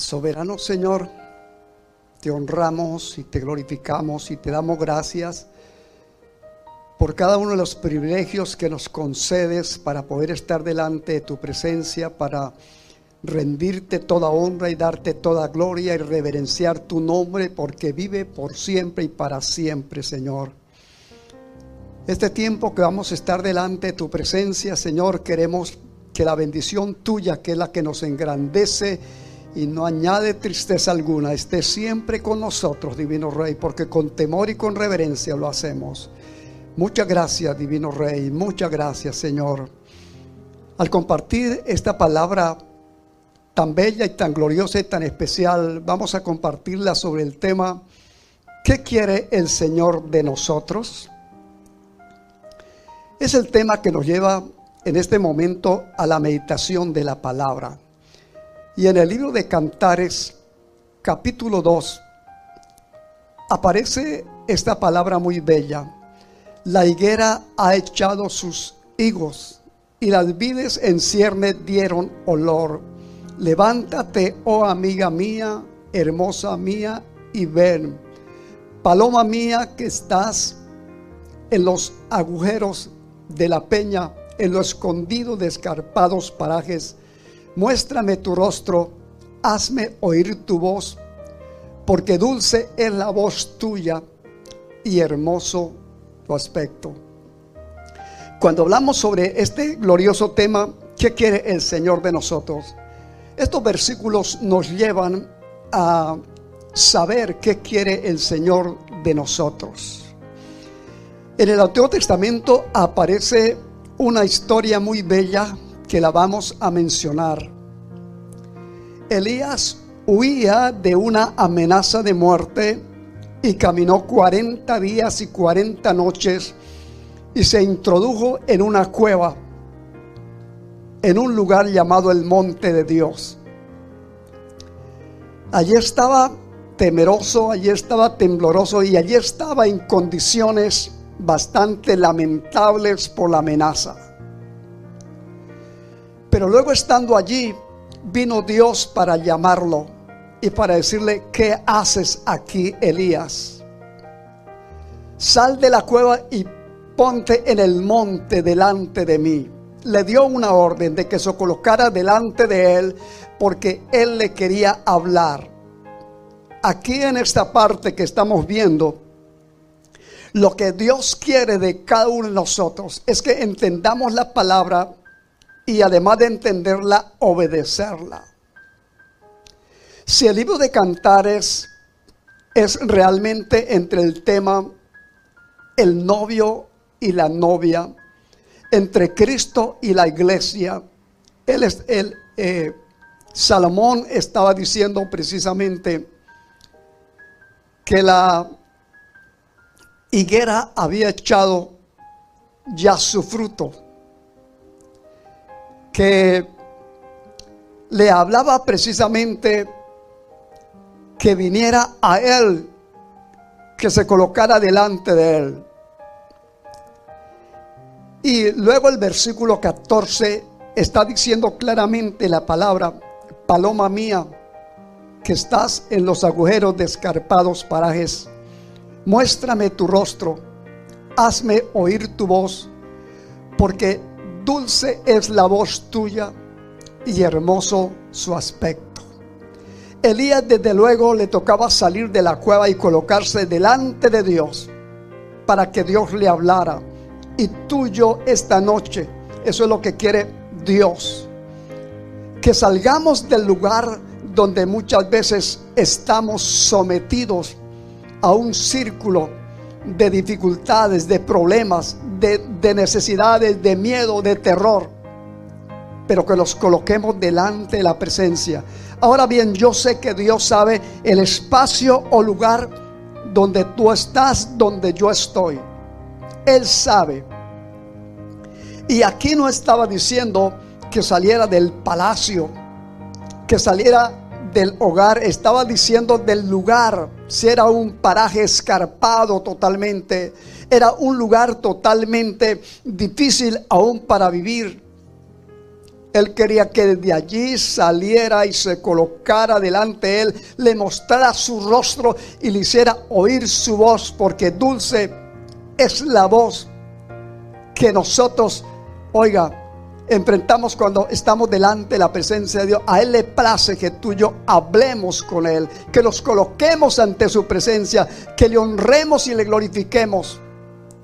Soberano Señor, te honramos y te glorificamos y te damos gracias por cada uno de los privilegios que nos concedes para poder estar delante de tu presencia, para rendirte toda honra y darte toda gloria y reverenciar tu nombre porque vive por siempre y para siempre, Señor. Este tiempo que vamos a estar delante de tu presencia, Señor, queremos que la bendición tuya, que es la que nos engrandece y no añade tristeza alguna, esté siempre con nosotros, Divino Rey, porque con temor y con reverencia lo hacemos. Muchas gracias, Divino Rey, muchas gracias, Señor. Al compartir esta palabra tan bella y tan gloriosa y tan especial, vamos a compartirla sobre el tema, ¿qué quiere el Señor de nosotros? Es el tema que nos lleva en este momento a la meditación de la palabra. Y en el libro de Cantares, capítulo 2, aparece esta palabra muy bella. La higuera ha echado sus higos y las vides en cierne dieron olor. Levántate, oh amiga mía, hermosa mía, y ven. Paloma mía que estás en los agujeros de la peña, en lo escondido de escarpados parajes muéstrame tu rostro, hazme oír tu voz, porque dulce es la voz tuya y hermoso tu aspecto. Cuando hablamos sobre este glorioso tema, ¿qué quiere el Señor de nosotros? Estos versículos nos llevan a saber qué quiere el Señor de nosotros. En el Antiguo Testamento aparece una historia muy bella que la vamos a mencionar. Elías huía de una amenaza de muerte y caminó 40 días y 40 noches y se introdujo en una cueva en un lugar llamado el Monte de Dios. Allí estaba temeroso, allí estaba tembloroso y allí estaba en condiciones bastante lamentables por la amenaza. Pero luego estando allí, vino Dios para llamarlo y para decirle, ¿qué haces aquí, Elías? Sal de la cueva y ponte en el monte delante de mí. Le dio una orden de que se colocara delante de él porque él le quería hablar. Aquí en esta parte que estamos viendo, lo que Dios quiere de cada uno de nosotros es que entendamos la palabra y además de entenderla, obedecerla. Si el libro de cantares es realmente entre el tema el novio y la novia, entre Cristo y la iglesia, él es el eh, Salomón estaba diciendo precisamente que la higuera había echado ya su fruto que le hablaba precisamente que viniera a él, que se colocara delante de él. Y luego el versículo 14 está diciendo claramente la palabra, paloma mía, que estás en los agujeros de escarpados parajes, muéstrame tu rostro, hazme oír tu voz, porque dulce es la voz tuya y hermoso su aspecto. Elías desde luego le tocaba salir de la cueva y colocarse delante de Dios para que Dios le hablara. Y tuyo esta noche, eso es lo que quiere Dios. Que salgamos del lugar donde muchas veces estamos sometidos a un círculo de dificultades, de problemas, de, necesidades, de miedo, de terror, pero que los coloquemos delante de la presencia. Ahora bien, yo sé que Dios sabe el espacio o lugar donde tú estás, donde yo estoy. Él sabe. Y aquí no estaba diciendo que saliera del palacio, que saliera del hogar, estaba diciendo del lugar, si era un paraje escarpado totalmente, era un lugar totalmente difícil aún para vivir. Él quería que de allí saliera y se colocara delante de él, le mostrara su rostro y le hiciera oír su voz, porque dulce es la voz que nosotros, oiga, enfrentamos cuando estamos delante de la presencia de Dios. A Él le place que tú y yo hablemos con Él, que nos coloquemos ante su presencia, que le honremos y le glorifiquemos.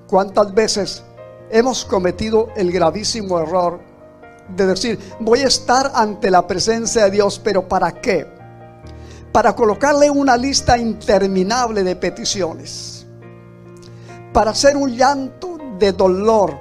¿Cuántas veces hemos cometido el gravísimo error de decir, voy a estar ante la presencia de Dios, pero ¿para qué? Para colocarle una lista interminable de peticiones, para hacer un llanto de dolor,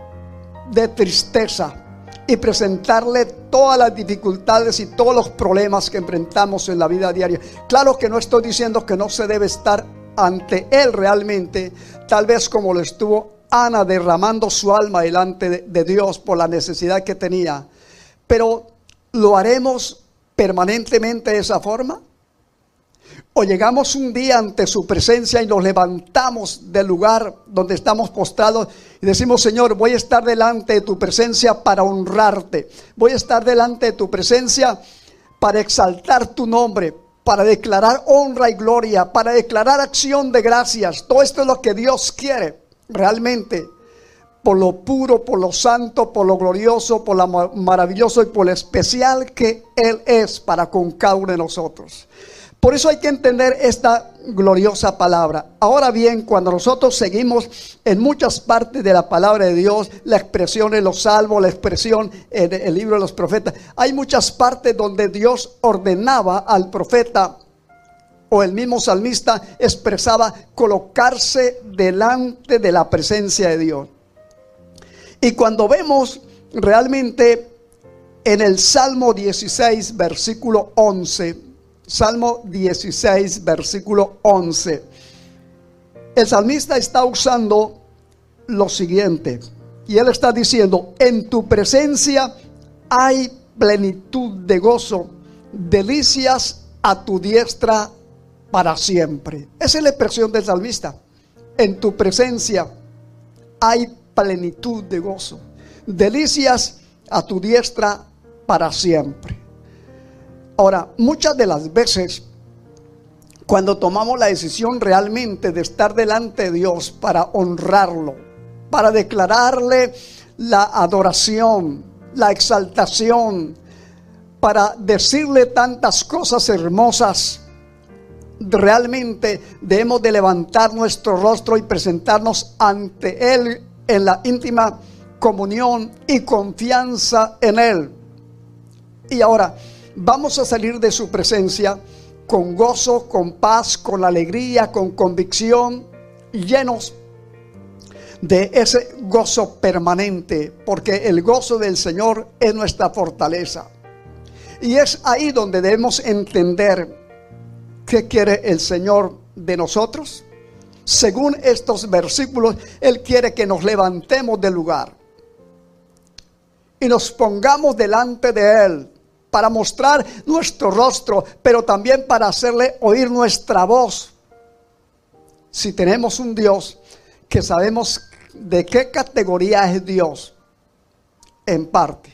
de tristeza y presentarle todas las dificultades y todos los problemas que enfrentamos en la vida diaria. Claro que no estoy diciendo que no se debe estar ante Él realmente, tal vez como lo estuvo Ana derramando su alma delante de, Dios por la necesidad que tenía. Pero ¿lo haremos permanentemente de esa forma? O llegamos un día ante su presencia y nos levantamos del lugar donde estamos postrados y decimos, Señor, voy a estar delante de tu presencia para honrarte. Voy a estar delante de tu presencia para exaltar tu nombre, para declarar honra y gloria, para declarar acción de gracias. Todo esto es lo que Dios quiere realmente por lo puro, por lo santo, por lo glorioso, por lo maravilloso y por lo especial que Él es para con cada uno de nosotros. Por eso hay que entender esta gloriosa palabra. Ahora bien, cuando nosotros seguimos en muchas partes de la palabra de Dios, la expresión en los salmos, la expresión en el libro de los profetas, hay muchas partes donde Dios ordenaba al profeta o el mismo salmista expresaba colocarse delante de la presencia de Dios. Y cuando vemos realmente en el Salmo 16, versículo 11, Salmo 16, versículo 11, el salmista está usando lo siguiente. Y él está diciendo, en tu presencia hay plenitud de gozo, delicias a tu diestra para siempre. Esa es la expresión del salmista. En tu presencia hay plenitud de gozo, delicias a tu diestra para siempre. Ahora, muchas de las veces, cuando tomamos la decisión realmente de estar delante de Dios para honrarlo, para declararle la adoración, la exaltación, para decirle tantas cosas hermosas, realmente debemos de levantar nuestro rostro y presentarnos ante Él en la íntima comunión y confianza en Él. Y ahora vamos a salir de su presencia con gozo, con paz, con alegría, con convicción, llenos de ese gozo permanente, porque el gozo del Señor es nuestra fortaleza. Y es ahí donde debemos entender qué quiere el Señor de nosotros según estos versículos, Él quiere que nos levantemos del lugar y nos pongamos delante de Él para mostrar nuestro rostro, pero también para hacerle oír nuestra voz. Si tenemos un Dios que sabemos de qué categoría es Dios, en parte,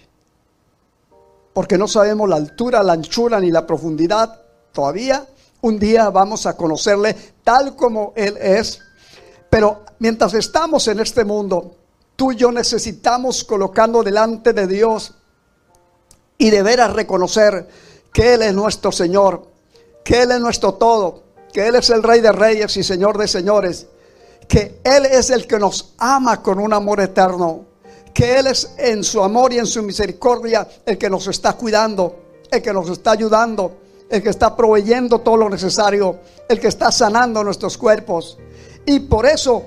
porque no sabemos la altura, la anchura ni la profundidad todavía, un día vamos a conocerle tal como Él es. Pero mientras estamos en este mundo, tú y yo necesitamos colocarnos delante de Dios y de veras reconocer que Él es nuestro Señor, que Él es nuestro todo, que Él es el Rey de Reyes y Señor de Señores, que Él es el que nos ama con un amor eterno, que Él es en su amor y en su misericordia el que nos está cuidando, el que nos está ayudando, el que está proveyendo todo lo necesario, el que está sanando nuestros cuerpos. Y por eso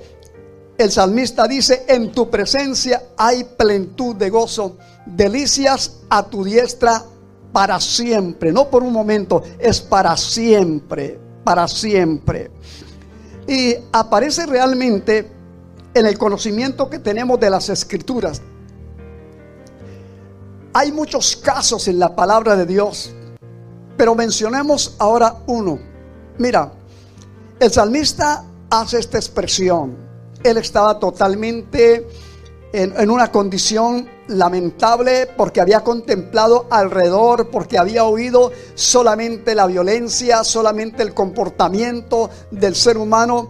el salmista dice, en tu presencia hay plenitud de gozo, delicias a tu diestra para siempre, no por un momento, es para siempre, para siempre. Y aparece realmente en el conocimiento que tenemos de las escrituras. Hay muchos casos en la palabra de Dios pero mencionemos ahora uno. Mira, el salmista hace esta expresión. Él estaba totalmente en, una condición lamentable porque había contemplado alrededor, porque había oído solamente la violencia, solamente el comportamiento del ser humano.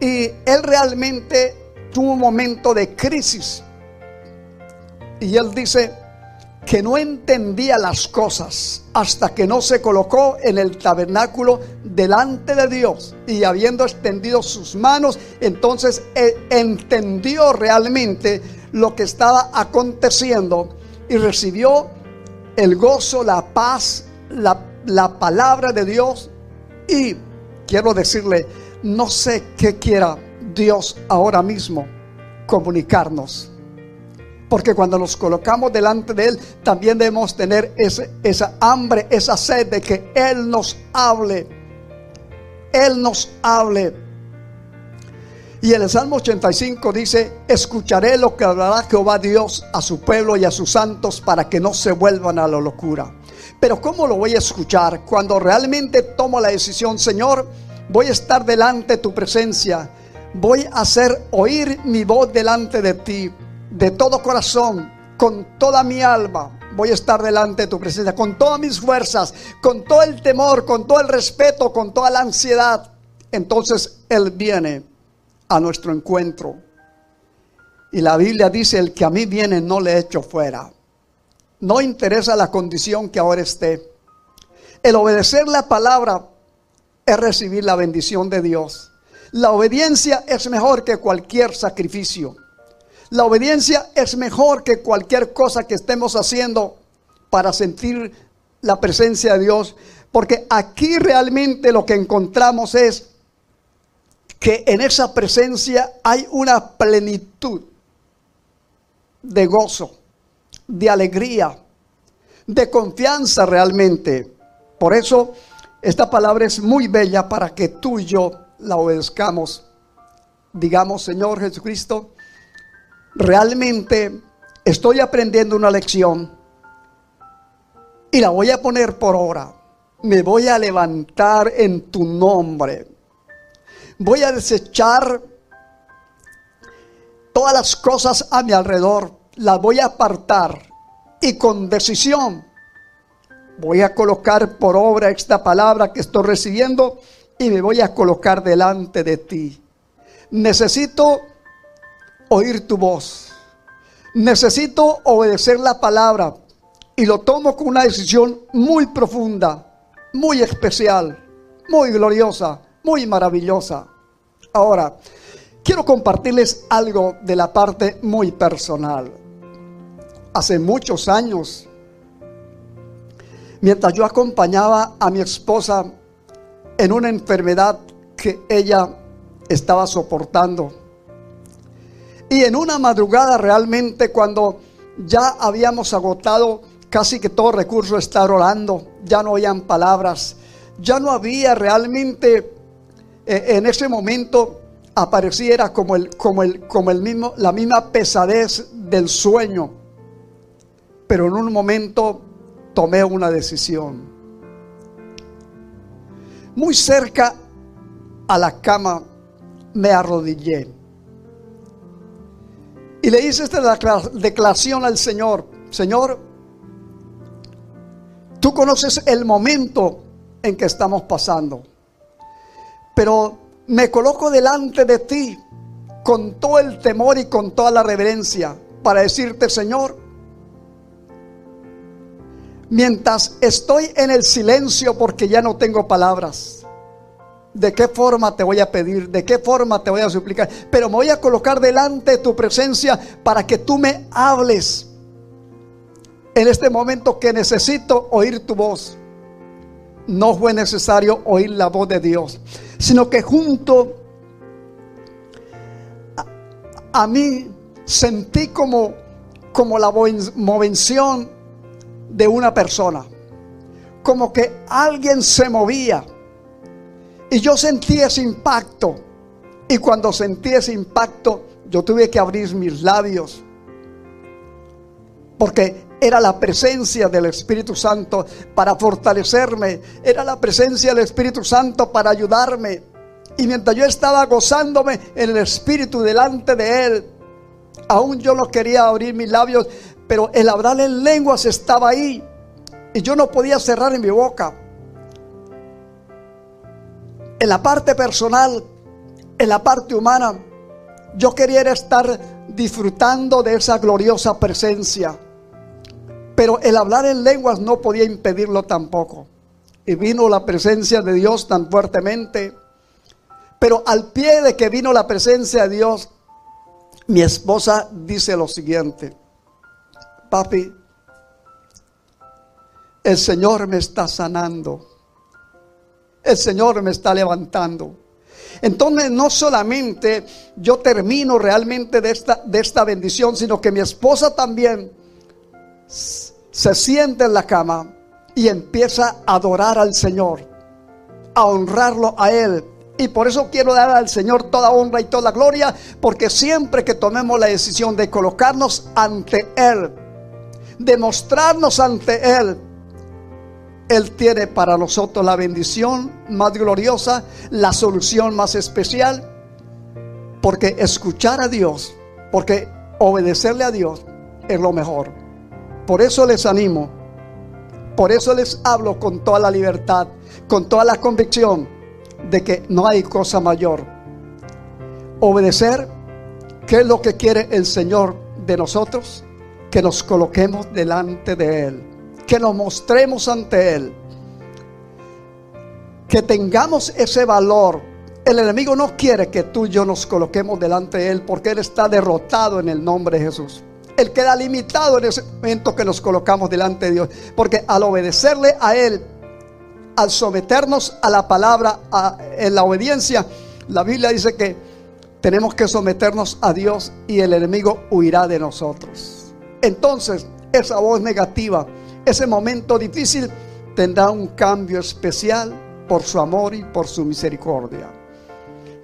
Y él realmente tuvo un momento de crisis. Y él dice que no entendía las cosas hasta que no se colocó en el tabernáculo delante de Dios y habiendo extendido sus manos, entonces eh, entendió realmente lo que estaba aconteciendo y recibió el gozo, la paz, la, la palabra de Dios y quiero decirle, no sé qué quiera Dios ahora mismo comunicarnos. Porque cuando nos colocamos delante de Él, también debemos tener esa hambre, esa sed de que Él nos hable. Él nos hable. Y en el Salmo 85 dice, escucharé lo que hablará Jehová Dios a su pueblo y a sus santos para que no se vuelvan a la locura. Pero ¿cómo lo voy a escuchar? Cuando realmente tomo la decisión, Señor, voy a estar delante de tu presencia voy a hacer oír mi voz delante de ti, de todo corazón, con toda mi alma. Voy a estar delante de tu presencia, con todas mis fuerzas, con todo el temor, con todo el respeto, con toda la ansiedad. Entonces Él viene a nuestro encuentro. Y la Biblia dice, el que a mí viene no le echo fuera. No interesa la condición que ahora esté. El obedecer la palabra es recibir la bendición de Dios. La obediencia es mejor que cualquier sacrificio. La obediencia es mejor que cualquier cosa que estemos haciendo para sentir la presencia de Dios. Porque aquí realmente lo que encontramos es que en esa presencia hay una plenitud de gozo, de alegría, de confianza realmente. Por eso esta palabra es muy bella para que tú y yo la obedezcamos. Digamos, Señor Jesucristo, realmente estoy aprendiendo una lección y la voy a poner por obra. Me voy a levantar en tu nombre. Voy a desechar todas las cosas a mi alrededor. Las voy a apartar y con decisión voy a colocar por obra esta palabra que estoy recibiendo y me voy a colocar delante de ti. Necesito oír tu voz. Necesito obedecer la palabra y lo tomo con una decisión muy profunda, muy especial, muy gloriosa, muy maravillosa. Ahora, quiero compartirles algo de la parte muy personal. Hace muchos años, mientras yo acompañaba a mi esposa en una enfermedad que ella estaba soportando. Y en una madrugada realmente cuando ya habíamos agotado casi que todo recurso estar orando, ya no habían palabras, ya no había realmente eh, en ese momento apareciera como el como el como el mismo la misma pesadez del sueño. Pero en un momento tomé una decisión muy cerca a la cama, me arrodillé. Y le hice esta declaración al Señor. Señor, tú conoces el momento en que estamos pasando. Pero me coloco delante de ti con todo el temor y con toda la reverencia para decirte, Señor, mientras estoy en el silencio porque ya no tengo palabras. ¿De qué forma te voy a pedir? ¿De qué forma te voy a suplicar? Pero me voy a colocar delante de tu presencia para que tú me hables en este momento que necesito oír tu voz. No fue necesario oír la voz de Dios, sino que junto a, mí sentí como, como la movención de una persona. Como que alguien se movía. Y yo sentí ese impacto. Y cuando sentí ese impacto, yo tuve que abrir mis labios. Porque era la presencia del Espíritu Santo para fortalecerme. Era la presencia del Espíritu Santo para ayudarme. Y mientras yo estaba gozándome en el Espíritu delante de Él, aún yo no quería abrir mis labios, pero el hablar en lenguas estaba ahí y yo no podía cerrar en mi boca. En la parte personal, en la parte humana, yo quería estar disfrutando de esa gloriosa presencia. Pero el hablar en lenguas no podía impedirlo tampoco. Y vino la presencia de Dios tan fuertemente. Pero al pie de que vino la presencia de Dios, mi esposa dice lo siguiente, papi, el Señor me está sanando, el Señor me está levantando. Entonces no solamente yo termino realmente de esta, de esta bendición, sino que mi esposa también se siente en la cama y empieza a adorar al Señor, a honrarlo a Él. Y por eso quiero dar al Señor toda honra y toda gloria, porque siempre que tomemos la decisión de colocarnos ante Él, de mostrarnos ante Él, Él tiene para nosotros la bendición más gloriosa, la solución más especial, porque escuchar a Dios, porque obedecerle a Dios es lo mejor. Por eso les animo, por eso les hablo con toda la libertad, con toda la convicción de que no hay cosa mayor. Obedecer, ¿qué es lo que quiere el Señor de nosotros? Que nos coloquemos delante de Él, que nos mostremos ante Él, que tengamos ese valor. El enemigo no quiere que tú y yo nos coloquemos delante de Él porque Él está derrotado en el nombre de Jesús. Él queda limitado en ese momento que nos colocamos delante de Dios. Porque al obedecerle a Él, al someternos a la palabra, en la obediencia, la Biblia dice que tenemos que someternos a Dios y el enemigo huirá de nosotros. Entonces, esa voz negativa, ese momento difícil, tendrá un cambio especial por su amor y por su misericordia.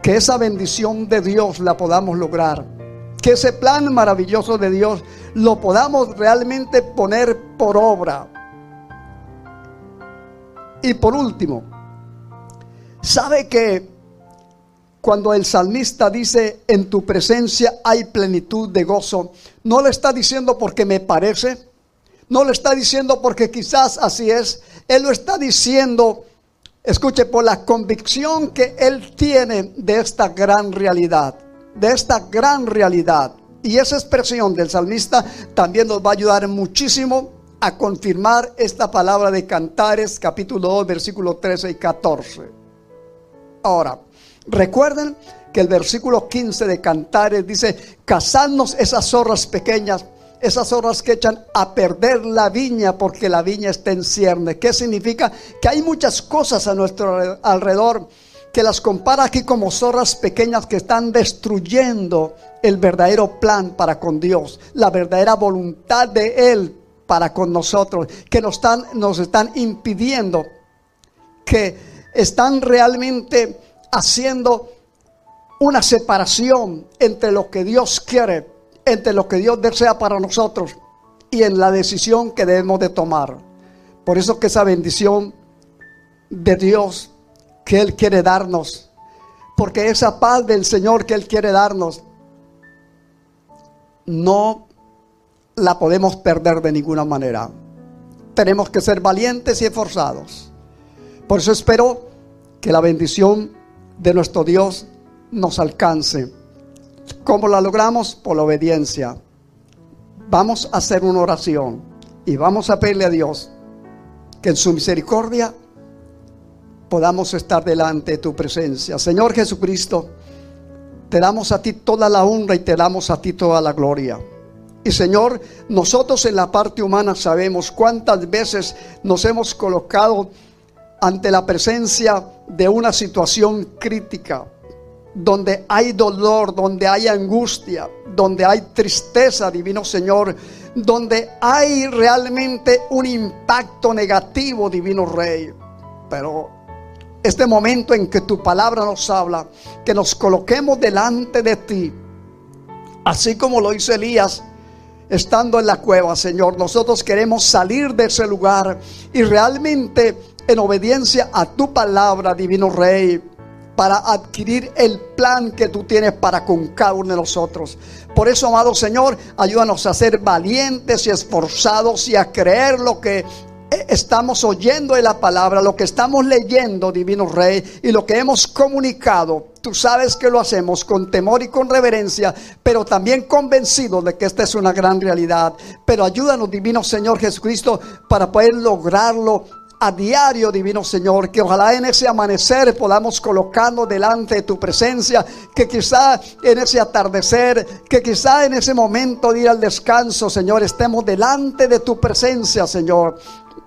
Que esa bendición de Dios la podamos lograr que ese plan maravilloso de Dios lo podamos realmente poner por obra. Y por último, ¿sabe que cuando el salmista dice, en tu presencia hay plenitud de gozo, no le está diciendo porque me parece, no le está diciendo porque quizás así es, él lo está diciendo, escuche, por la convicción que él tiene de esta gran realidad de esta gran realidad. Y esa expresión del salmista también nos va a ayudar muchísimo a confirmar esta palabra de Cantares, capítulo 2, versículo 13 y 14. Ahora, recuerden que el versículo 15 de Cantares dice, cazadnos esas zorras pequeñas, esas zorras que echan a perder la viña porque la viña está en cierne. ¿Qué significa? Que hay muchas cosas a nuestro alrededor que las compara aquí como zorras pequeñas que están destruyendo el verdadero plan para con Dios, la verdadera voluntad de Él para con nosotros, que nos están, nos están impidiendo, que están realmente haciendo una separación entre lo que Dios quiere, entre lo que Dios desea para nosotros y en la decisión que debemos de tomar. Por eso que esa bendición de Dios que Él quiere darnos. Porque esa paz del Señor que Él quiere darnos, no la podemos perder de ninguna manera. Tenemos que ser valientes y esforzados. Por eso espero que la bendición de nuestro Dios nos alcance. ¿Cómo la logramos? Por la obediencia. Vamos a hacer una oración y vamos a pedirle a Dios que en su misericordia podamos estar delante de tu presencia. Señor Jesucristo, te damos a ti toda la honra y te damos a ti toda la gloria. Y Señor, nosotros en la parte humana sabemos cuántas veces nos hemos colocado ante la presencia de una situación crítica, donde hay dolor, donde hay angustia, donde hay tristeza, divino Señor, donde hay realmente un impacto negativo, divino Rey. Pero este momento en que tu palabra nos habla, que nos coloquemos delante de ti, así como lo hizo Elías estando en la cueva, Señor. Nosotros queremos salir de ese lugar y realmente en obediencia a tu palabra, divino Rey, para adquirir el plan que tú tienes para con cada uno de nosotros. Por eso, amado Señor, ayúdanos a ser valientes y esforzados y a creer lo que estamos oyendo de la palabra, lo que estamos leyendo, Divino Rey, y lo que hemos comunicado. Tú sabes que lo hacemos con temor y con reverencia, pero también convencidos de que esta es una gran realidad. Pero ayúdanos, Divino Señor Jesucristo, para poder lograrlo a diario, divino Señor, que ojalá en ese amanecer podamos colocarnos delante de tu presencia, que quizá en ese atardecer, que quizá en ese momento de ir al descanso, Señor, estemos delante de tu presencia, Señor,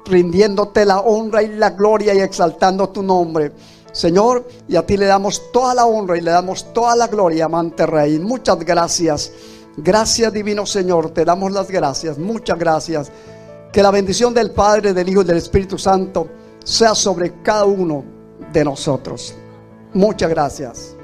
rindiéndote la honra y la gloria y exaltando tu nombre. Señor, y a ti le damos toda la honra y le damos toda la gloria, amante Rey. Muchas gracias. Gracias, divino Señor. Te damos las gracias. Muchas gracias. Que la bendición del Padre, del Hijo y del Espíritu Santo sea sobre cada uno de nosotros. Muchas gracias.